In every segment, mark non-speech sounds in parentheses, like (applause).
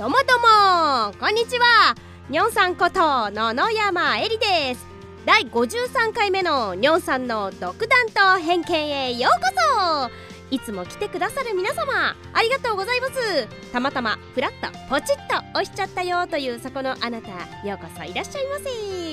どうもどうもこんにちは。にょんさんこと野々山えりです。第53回目のにょんさんの独断と偏見へようこそ。いつも来てくださる皆様ありがとうございます。たまたまフラッとポチッと押しちゃったよというそこのあなたようこそいらっしゃいませ。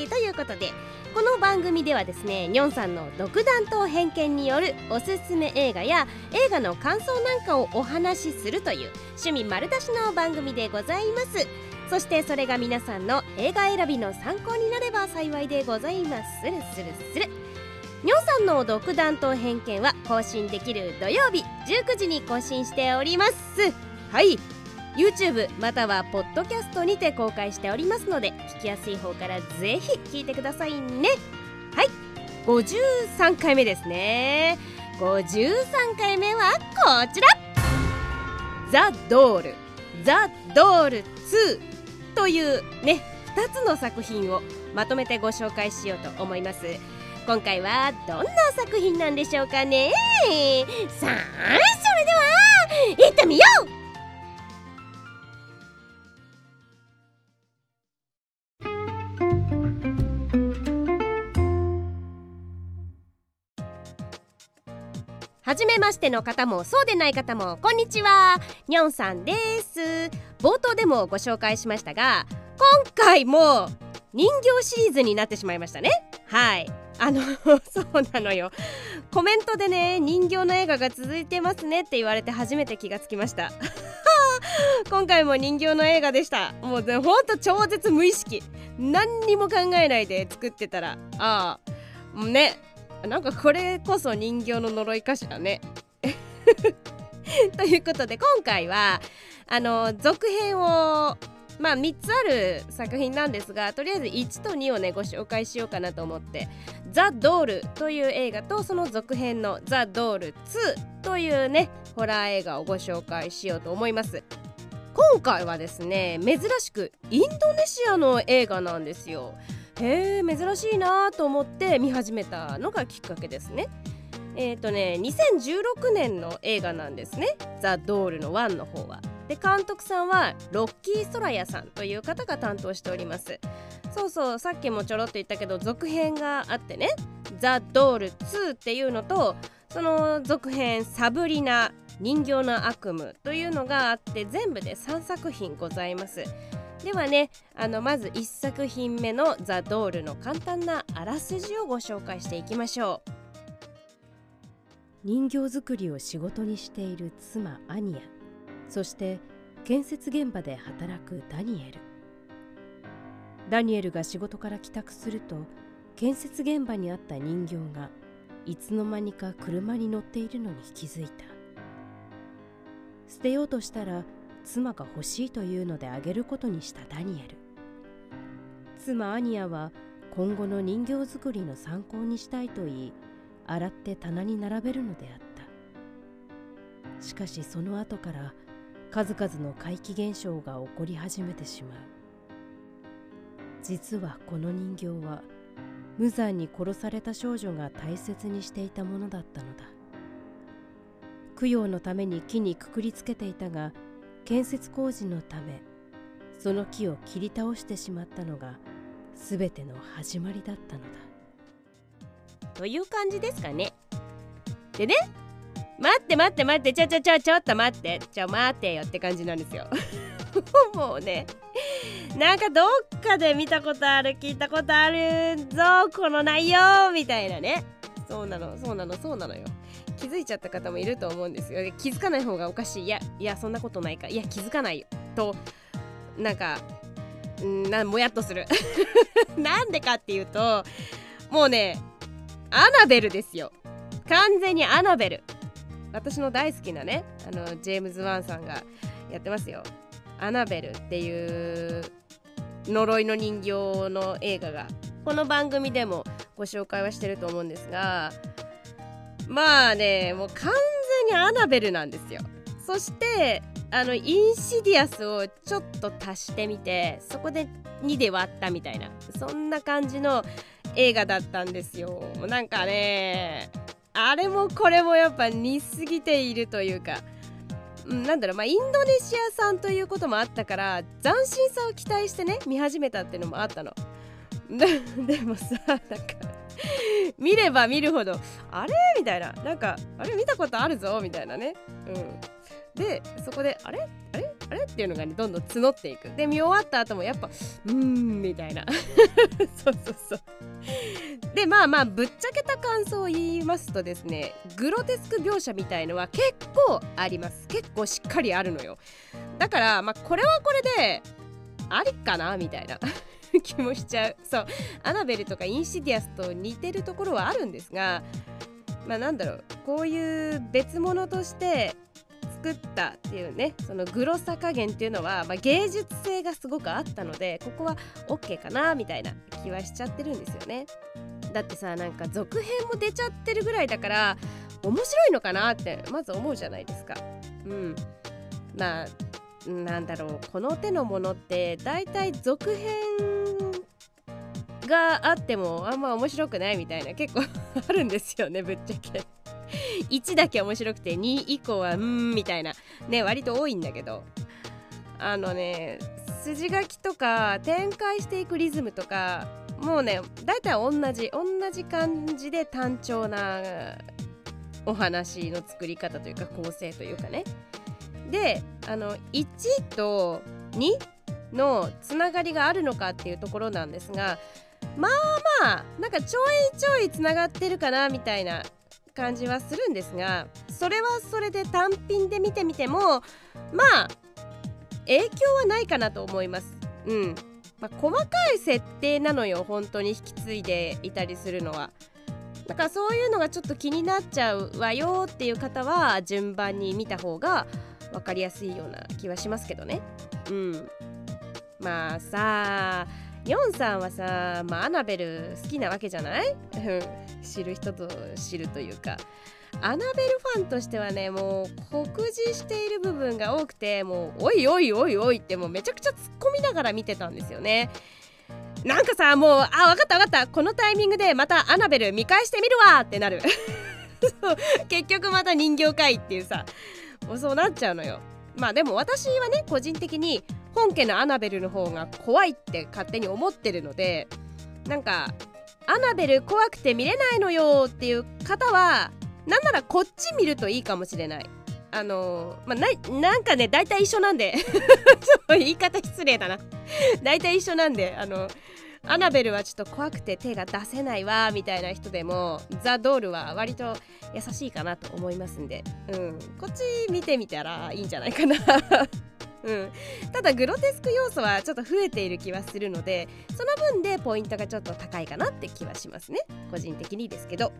ということでこの番組ではですねにょんさんの独断と偏見によるおすすめ映画や映画の感想なんかをお話しするという趣味丸出しの番組でございます。そしてそれが皆さんの映画選びの参考になれば幸いでございます。するするする。にょんさんの独断と偏見は更新できる土曜日19時に更新しております。はい。YouTube またはポッドキャストにて公開しておりますので聞きやすい方からぜひ聞いてくださいね。はい。53回目ですね。53回目はこちら。ザ・ドール。ザ・ドール2というね2つの作品をまとめてご紹介しようと思います。今回はどんな作品なんでしょうかね。さあそれでは行ってみよう。はじめましての方もそうでない方もこんにちは。にょんさんです。冒頭でもご紹介しましたが今回も人形シリーズになってしまいましたね。はい。あの (laughs) そうなのよ。コメントでね人形の映画が続いてますねって言われて初めて気がつきました。(laughs) 今回も人形の映画でした。もうほんと超絶無意識。何にも考えないで作ってたらああねなんかこれこそ人形の呪いかしらね。(laughs) ということで今回はあの続編をまあ3つある作品なんですがとりあえず1と2をねご紹介しようかなと思って「ザ・ドール」という映画とその続編の「ザ・ドール2」というねホラー映画をご紹介しようと思います。今回はですね珍しくインドネシアの映画なんですよ。へえ珍しいなと思って見始めたのがきっかけですね。えっ、ー、とね2016年の映画なんですね「ザ・ドール」の1の方は。で監督さんはロッキー・ソラヤさんという方が担当しております。そうそうさっきもちょろっと言ったけど続編があってね「ザ・ドール2」っていうのとその続編「サブリナ人形の悪夢」というのがあって全部で3作品ございます。ではねあのまず1作品目の「ザ・ドール」の簡単なあらすじをご紹介していきましょう。人形作りを仕事にしている妻アニアそして建設現場で働くダニエル。ダニエルが仕事から帰宅すると建設現場にあった人形がいつの間にか車に乗っているのに気づいた。捨てようとしたら妻が欲しいというのであげることにしたダニエル。妻アニアは今後の人形作りの参考にしたいと言い洗って棚に並べるのであった。しかしその後から数々の怪奇現象が起こり始めてしまう。実はこの人形は無残に殺された少女が大切にしていたものだったのだ。供養のために木にくくりつけていたが建設工事のためその木を切り倒してしまったのが全ての始まりだったのだ。という感じですかね。でね待って待って待ってちょちょちょちょっと待って。ちょ待ってよって感じなんですよ。(laughs) もうねなんかどっかで見たことある聞いたことあるぞこの内容みたいなね。そうなのそうなのそうなのよ。気づいちゃった方もいると思うんですよ。気づかない方がおかしい。いやいやそんなことないか。いや気づかないよ。となんかんなもやっとする。(laughs) なんでかっていうともうねアナベルですよ。完全にアナベル。私の大好きなねあのジェームズ・ワンさんがやってますよ。アナベルっていう呪いの人形の映画がこの番組でもご紹介はしてると思うんですがまあねもう完全にアナベルなんですよ。そしてあのインシディアスをちょっと足してみてそこで2で割ったみたいなそんな感じの映画だったんですよ。なんかねあれもこれもやっぱ似すぎているというか。なんだろうまあインドネシア産ということもあったから斬新さを期待してね見始めたっていうのもあったの。(laughs) でもさなんか見れば見るほどあれ？みたいな。なんかあれ？見たことあるぞ？みたいなね。うん。でそこであれ？あれ？あれ？っていうのがねどんどん募っていく。で見終わった後もやっぱうーんみたいな。(laughs) そうそうそう。でまあまあぶっちゃけた感想を言いますとですねグロテスク描写みたいのは結構あります。結構しっかりあるのよ。だからまあこれはこれでありかなみたいな。(laughs) 気もしちゃう。そう。アナベルとかインシディアスと似てるところはあるんですがまあなんだろう。こういう別物として作ったっていうねそのグロさ加減っていうのは、まあ、芸術性がすごくあったのでここは OK かなみたいな気はしちゃってるんですよね。だってさなんか続編も出ちゃってるぐらいだから面白いのかなってまず思うじゃないですか。うん。まあなんだろうこの手のものってだいたい続編があってもあんま面白くないみたいな結構 (laughs) あるんですよねぶっちゃけ。(laughs) 1だけ面白くて2以降はうんみたいな。ね割と多いんだけど。あのね筋書きとか展開していくリズムとかもうね大体同じ同じ感じで単調なお話の作り方というか構成というかね。であの1と2のつながりがあるのかっていうところなんですがまあまあなんかちょいちょいつながってるかなみたいな感じはするんですがそれはそれで単品で見てみてもまあ影響はないかなと思います。うんまあ、細かい設定なのよ本当に引き継いでいたりするのは。だからそういうのがちょっと気になっちゃうわよっていう方は順番に見た方が分かりやすいような気はしますけどね。うんまあさあヨンさんはさ、まあ、アナベル好きなわけじゃない？知る人と知るというかアナベルファンとしてはねもう酷似している部分が多くてもうおいおいおいおいってもうめちゃくちゃ突っ込みながら見てたんですよね。なんかさもうあ分かった分かった。このタイミングでまたアナベル見返してみるわってなる。(laughs) 結局また人形界っていうさもうそうなっちゃうのよ。まあでも私はね個人的に本家のアナベルの方が怖いって勝手に思ってるのでなんかアナベル怖くて見れないのよっていう方はなんならこっち見るといいかもしれない。あのまあ、ななんかね大体一緒なんで。(laughs) 言い方失礼だな。(laughs) 大体一緒なんであのアナベルはちょっと怖くて手が出せないわみたいな人でもザ・ドールは割と優しいかなと思いますんで、うん、こっち見てみたらいいんじゃないかな。(laughs) うん、ただグロテスク要素はちょっと増えている気はするのでその分でポイントがちょっと高いかなって気はしますね。個人的にですけど。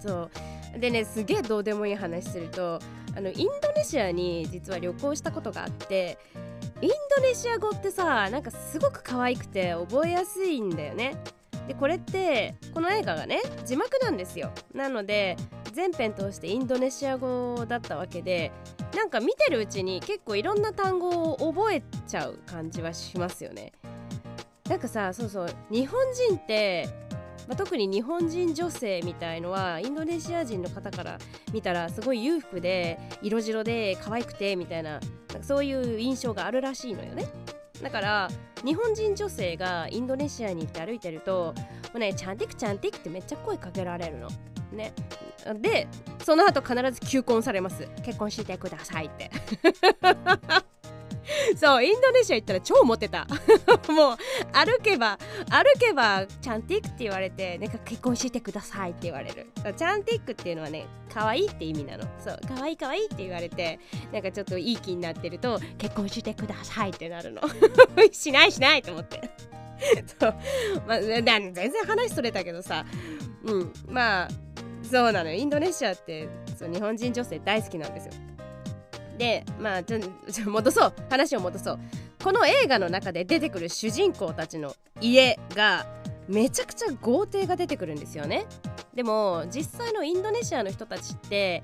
そう。でねすげえどうでもいい話するとあのインドネシアに実は旅行したことがあってインドネシア語ってさなんかすごく可愛くて覚えやすいんだよね。でこれってこの映画がね字幕なんですよ。なので全編通してインドネシア語だったわけでなんか見てるうちに結構いろんな単語を覚えちゃう感じはしますよね。なんかさそうそう日本人ってまあ、特に日本人女性みたいのはインドネシア人の方から見たらすごい裕福で色白で可愛くてみたいなそういう印象があるらしいのよね。だから日本人女性がインドネシアに行って歩いてるともうねチャンティクチャンティクってめっちゃ声かけられるの。ね。でその後必ず求婚されます。結婚してくださいって。(laughs) そうインドネシア行ったら超モテた。(laughs) もう歩けば歩けばチャンティックって言われてなんか結婚してくださいって言われる。チャンティックっていうのはね可愛いって意味なの。そう可愛い可愛いって言われてなんかちょっといい気になってると結婚してくださいってなるの。(laughs) しないしないと思って。そう。まあ全然話それたけどさうんまあそうなのインドネシアってそう日本人女性大好きなんですよ。でまあちょ (laughs) ちょ戻そう。話を戻そう。この映画の中で出てくる主人公たちの家がめちゃくちゃ豪邸が出てくるんですよね。でも実際のインドネシアの人たちって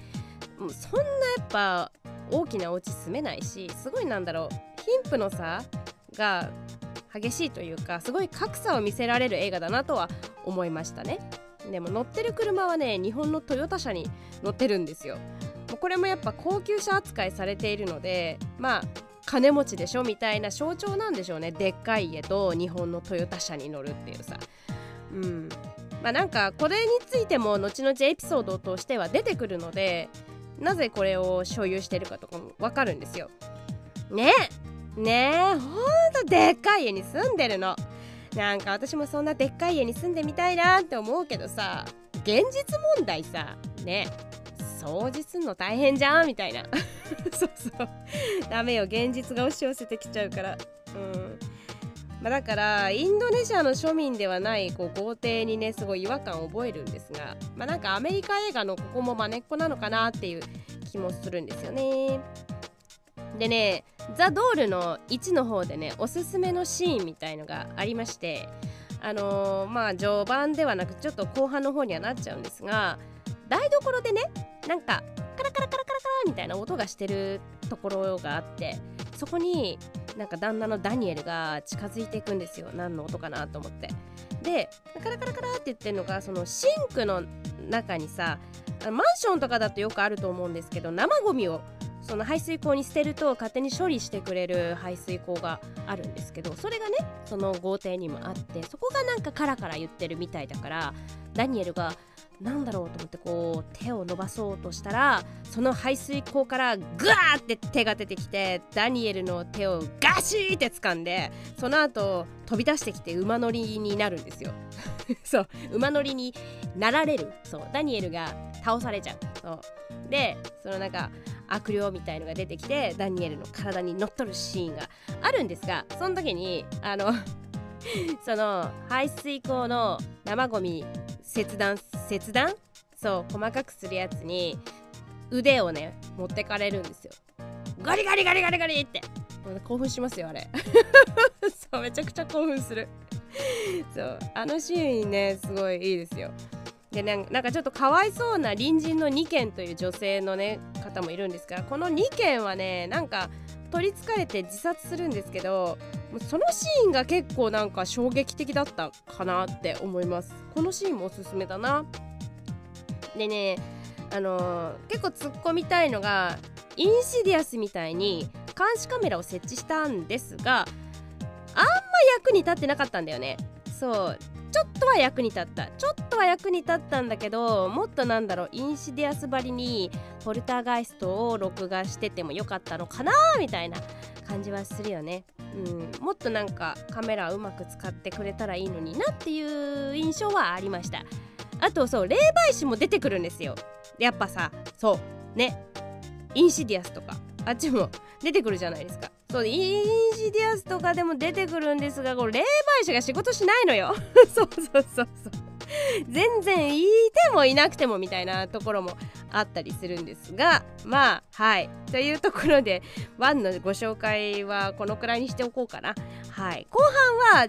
そんなやっぱ大きなお家住めないしすごいなんだろう。貧富の差が激しいというかすごい格差を見せられる映画だなとは思いましたね。でも乗ってる車はね日本のトヨタ車に乗ってるんですよ。これもやっぱ高級車扱いされているのでまあ金持ちでしょみたいな象徴なんでしょうね。でっかい家と日本のトヨタ車に乗るっていうさ。うん。まあなんかこれについても後々エピソードとしては出てくるのでなぜこれを所有してるかとかもわかるんですよ。ねねえほんとでっかい家に住んでるの。なんか私もそんなでっかい家に住んでみたいなって思うけどさ現実問題さね。掃除すんの大変じゃんみたいな。(laughs) そうそう。ダメよ。現実が押し寄せてきちゃうから。うん。まあ、だからインドネシアの庶民ではないこう豪邸にねすごい違和感を覚えるんですがまあなんかアメリカ映画のここもまねっこなのかなっていう気もするんですよね。でねザ・ドールの1の方でねおすすめのシーンみたいのがありましてあのー、まあ序盤ではなくちょっと後半の方にはなっちゃうんですが台所でねなんかカラカラカラカラカラみたいな音がしてるところがあってそこになんか旦那のダニエルが近づいていくんですよ。何の音かなと思って。でカラカラカラって言ってるのがそのシンクの中にさマンションとかだとよくあると思うんですけど生ゴミをその排水溝に捨てると勝手に処理してくれる排水溝があるんですけどそれがねその豪邸にもあってそこがなんかカラカラ言ってるみたいだからダニエルがなんだろうと思ってこう手を伸ばそうとしたらその排水溝からグワーって手が出てきてダニエルの手をガシーって掴んでその後飛び出してきて馬乗りになるんですよ。(laughs) そう馬乗りになられる。そうダニエルが倒されちゃう。そう。でそのなんか悪霊みたいのが出てきてダニエルの体に乗っ取るシーンがあるんですがその時にあの (laughs) その排水溝の生ゴミ切断切断？そう細かくするやつに腕をね持ってかれるんですよ。ガリガリガリガリガリって。興奮しますよあれ。(laughs) そうめちゃくちゃ興奮する。そうあのシーンねすごいいいですよ。でねなんかちょっとかわいそうな隣人の2件という女性のね方もいるんですがこの2件はねなんか取りつかれて自殺するんですけどそのシーンが結構なんか衝撃的だったかなって思います。このシーンもおすすめだな。でねあのー、結構突っ込みたいのがインシディアスみたいに監視カメラを設置したんですがあんま役に立ってなかったんだよね。そう。ちょっとは役に立った。ちょっとは役に立ったんだけどもっとなんだろう。インシディアスばりにポルターガイストを録画しててもよかったのかなみたいな感じはするよね。うん、もっとなんかカメラうまく使ってくれたらいいのになっていう印象はありました。あとそう霊媒師も出てくるんですよ。やっぱさそう。ね。インシディアスとか。あっちも出てくるじゃないですか。そうインシディアスとかでも出てくるんですがこれ霊媒師が仕事しないのよ。(laughs) そうそうそうそう。全然いてもいなくてもみたいなところもあったりするんですがまあはい。というところで1のご紹介はこのくらいにしておこうかな。はい。後半は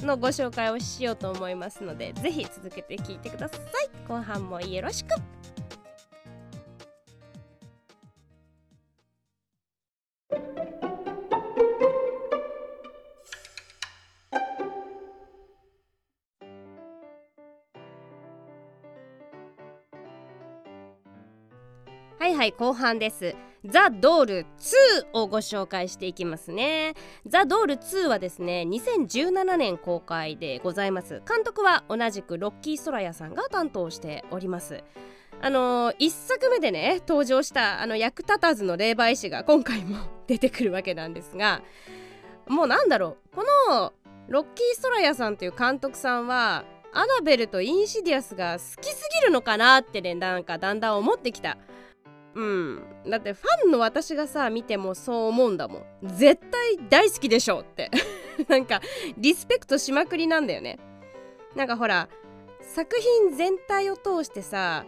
2のご紹介をしようと思いますのでぜひ続けて聞いてください。後半もよろしく。はい後半です。ザ・ドール2をご紹介していきますね。ザ・ドール2はですね2017年公開でございます。監督は同じくロッキー・ソラヤさんが担当しております。あのー、1作目でね登場したあの役立たずの霊媒師が今回も出てくるわけなんですがもうなんだろう。このロッキー・ソラヤさんという監督さんはアナベルとインシディアスが好きすぎるのかなってねなんかだんだん思ってきた。うん。だってファンの私がさ見てもそう思うんだもん。絶対大好きでしょって。(laughs) なんかリスペクトしまくりなんだよね。なんかほら作品全体を通してさ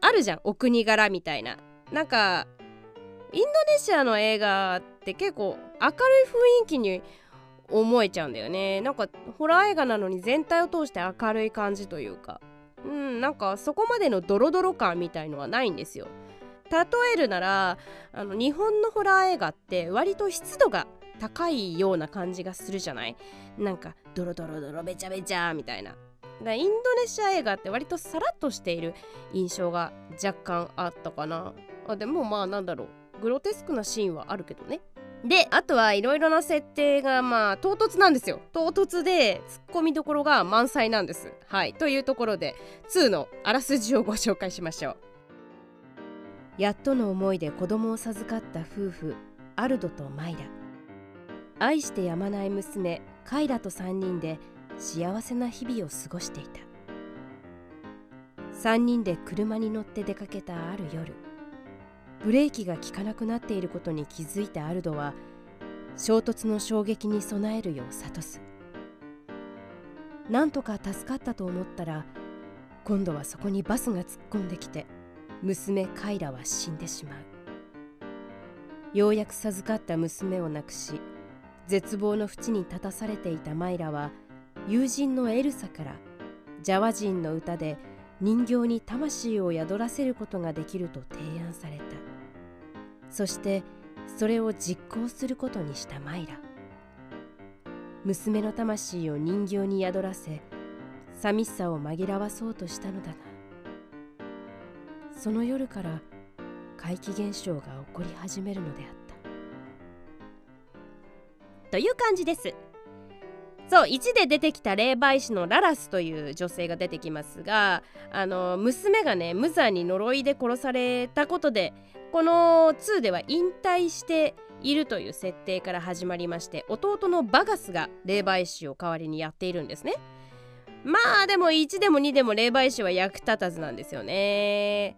あるじゃんお国柄みたいな。なんかインドネシアの映画って結構明るい雰囲気に思えちゃうんだよね。なんかホラー映画なのに全体を通して明るい感じというか。うんなんかそこまでのドロドロ感みたいのはないんですよ。例えるならあの日本のホラー映画って割と湿度が高いような感じがするじゃない？なんかドロドロドロべちゃべちゃみたいな。だインドネシア映画って割とさらっとしている印象が若干あったかな。あでもまあなんだろう。グロテスクなシーンはあるけどね。であとはいろいろな設定がまあ唐突なんですよ。唐突でツッコミどころが満載なんです。はい。というところで2のあらすじをご紹介しましょう。やっとの思いで子供を授かった夫婦アルドとマイラ。愛してやまない娘カイラと3人で幸せな日々を過ごしていた。3人で車に乗って出かけたある夜。ブレーキが効かなくなっていることに気づいたアルドは衝突の衝撃に備えるよう諭す。なんとか助かったと思ったら今度はそこにバスが突っ込んできて娘カイラは死んでしまう。ようやく授かった娘を亡くし絶望の淵に立たされていたマイラは友人のエルサからジャワ人の歌で人形に魂を宿らせることができると提案された。そしてそれを実行することにしたマイラ。娘の魂を人形に宿らせ寂しさを紛らわそうとしたのだがその夜から怪奇現象が起こり始めるのであった。という感じです。そう1で出てきた霊媒師のララスという女性が出てきますがあの娘がね無残に呪いで殺されたことでこの2では引退しているという設定から始まりまして弟のバガスが霊媒師を代わりにやっているんですね。まあでも1でも2でも霊媒師は役立たずなんですよね。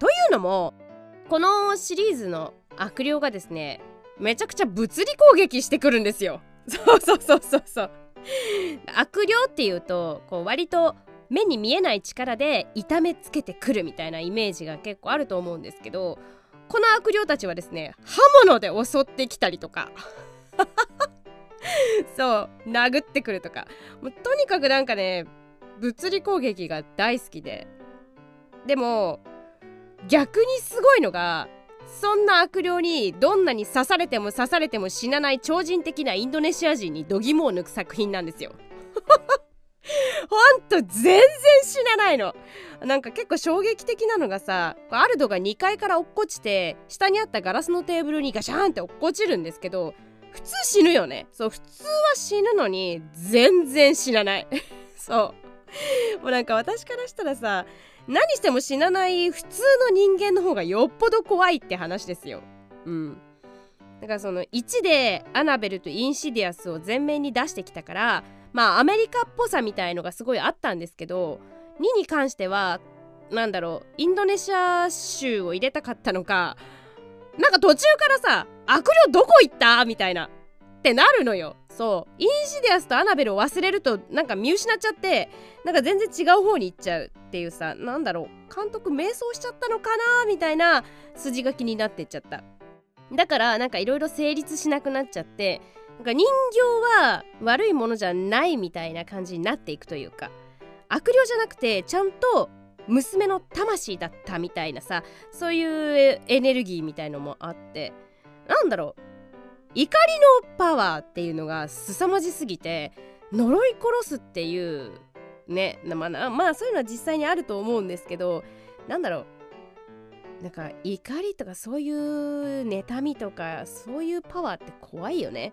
というのもこのシリーズの悪霊がですねめちゃくちゃ物理攻撃してくるんですよ。(laughs) そうそうそうそうそう。悪霊っていうとこう割と目に見えない力で痛めつけてくるみたいなイメージが結構あると思うんですけどこの悪霊たちはですね刃物で襲ってきたりとか。(laughs) そう殴ってくるとか。もうとにかくなんかね物理攻撃が大好きで。でも逆にすごいのがそんな悪霊にどんなに刺されても刺されても死なない超人的なインドネシア人に度肝を抜く作品なんですよ。(laughs) ほんと全然死なないの。なんか結構衝撃的なのがさアルドが2階から落っこちて下にあったガラスのテーブルにガシャーンって落っこちるんですけど普通死ぬよねそう普通は死ぬのに全然死なない (laughs) そうもうなんか私からしたらさ何しても死なない普通の人間の方がよっぽど怖いって話ですよ。うん。だからその1でアナベルとインシディアスを前面に出してきたからまあアメリカっぽさみたいのがすごいあったんですけど2に関してはなんだろうインドネシア州を入れたかったのかなんか途中からさ悪霊どこ行った？みたいなってなるのよそう。インシディアスとアナベルを忘れるとなんか見失っちゃってなんか全然違う方に行っちゃうっていうさなんだろう。監督迷走しちゃったのかなみたいな筋書きになってっちゃった。だからなんかいろいろ成立しなくなっちゃってなんか人形は悪いものじゃないみたいな感じになっていくというか悪霊じゃなくてちゃんと娘の魂だったみたいなさそういうエネルギーみたいのもあってなんだろう。怒りのパワーっていうのが凄まじすぎて呪い殺すっていうねまあ、まあそういうのは実際にあると思うんですけどなんだろうなんか怒りとかそういう妬みとかそういうパワーって怖いよね。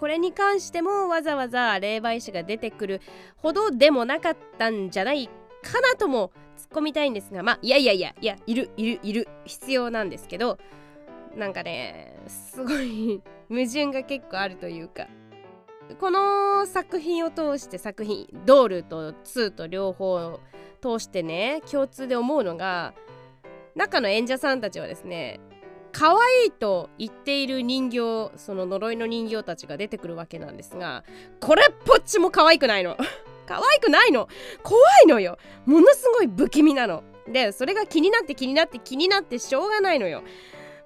これに関してもわざわざ霊媒師が出てくるほどでもなかったんじゃないかなとも突っ込みたいんですがまあいやいやいやいやいるいるいる必要なんですけどなんかねすごい矛盾が結構あるというか。この作品を通して作品ドールと2と両方通してね共通で思うのが中の演者さんたちはですね可愛いと言っている人形その呪いの人形たちが出てくるわけなんですがこれっぽっちも可愛くないの。(laughs) 可愛くないの。怖いのよ。ものすごい不気味なの。でそれが気になって気になって気になってしょうがないのよ。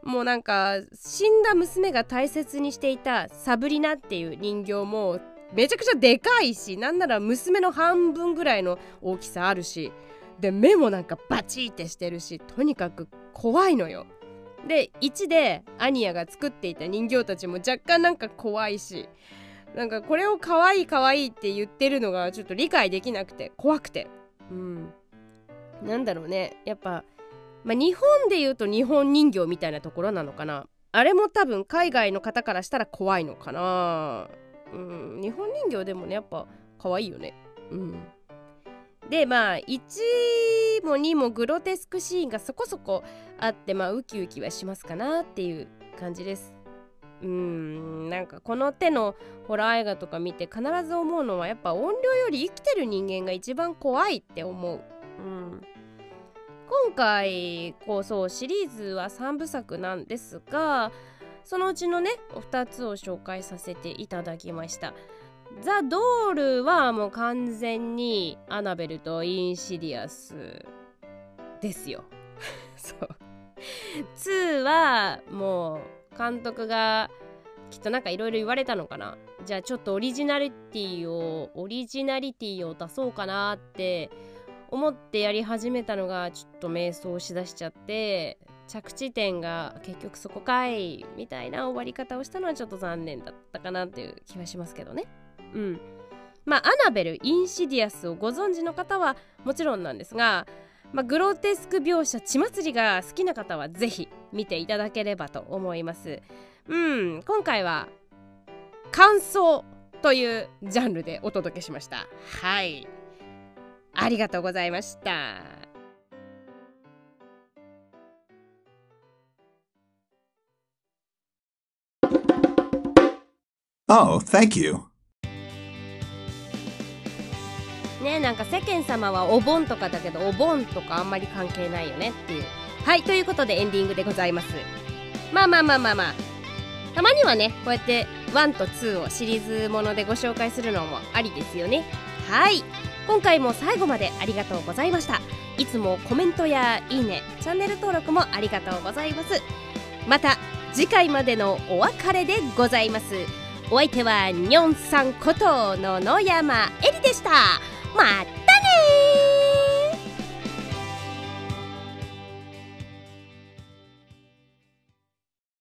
もうなんか死んだ娘が大切にしていたサブリナっていう人形もめちゃくちゃでかいしなんなら娘の半分ぐらいの大きさあるしで目もなんかバチってしてるしとにかく怖いのよ。で1でアニヤが作っていた人形たちも若干なんか怖いしなんかこれを可愛い可愛いって言ってるのがちょっと理解できなくて怖くて。うん。なんだろうね。やっぱ、まあ、日本で言うと日本人形みたいなところなのかな。あれも多分海外の方からしたら怖いのかな。うん日本人形でもねやっぱ可愛いよね。うん。でまあ1も2もグロテスクシーンがそこそこあってまあウキウキはしますかなっていう感じです。うんなんかこの手のホラー映画とか見て必ず思うのはやっぱ音量より生きてる人間が一番怖いって思う、うん、今回こうそうシリーズは3部作なんですがそのうちのね2つを紹介させていただきました。ザ・ドールはもう完全にアナベルとインシディアスですよ。(laughs) そう。2はもう監督がきっとなんかいろいろ言われたのかな。じゃあちょっとオリジナリティをオリジナリティを出そうかなって思ってやり始めたのがちょっと迷走しだしちゃって着地点が結局そこかいみたいな終わり方をしたのはちょっと残念だったかなっていう気はしますけどね。うん。まあアナベル・インシディアスをご存知の方はもちろんなんですが、まあ、グロテスク描写血祭りが好きな方はぜひ見ていただければと思います。うん、今回は感想というジャンルでお届けしました。はい。ありがとうございました。Oh, thank you. ねなんか世間様はお盆とかだけどお盆とかあんまり関係ないよねっていう。はいということでエンディングでございます。まあまあまあまあまあたまにはねこうやって1と2をシリーズものでご紹介するのもありですよね。はい今回も最後までありがとうございました。いつもコメントやいいねチャンネル登録もありがとうございます。また次回までのお別れでございます。お相手はにょんさんこと野々山えりでした。また